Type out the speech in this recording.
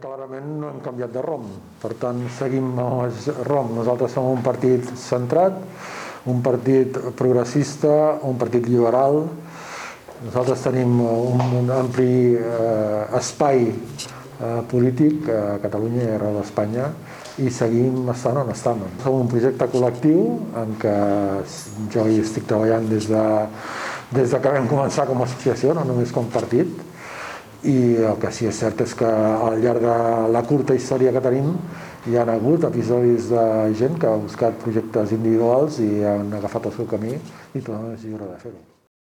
Clarament no hem canviat de ROM, per tant seguim amb el ROM. Nosaltres som un partit centrat, un partit progressista, un partit liberal. Nosaltres tenim un, un ampli eh, espai eh, polític a Catalunya i arreu d'Espanya i seguim estant on estem. Som un projecte col·lectiu en què jo hi estic treballant des de, des de que vam començar com a associació, no només com partit, i el que sí que és cert és que al llarg de la curta història que tenim hi ha hagut episodis de gent que ha buscat projectes individuals i han agafat el seu camí i tothom és lliure de fer-ho.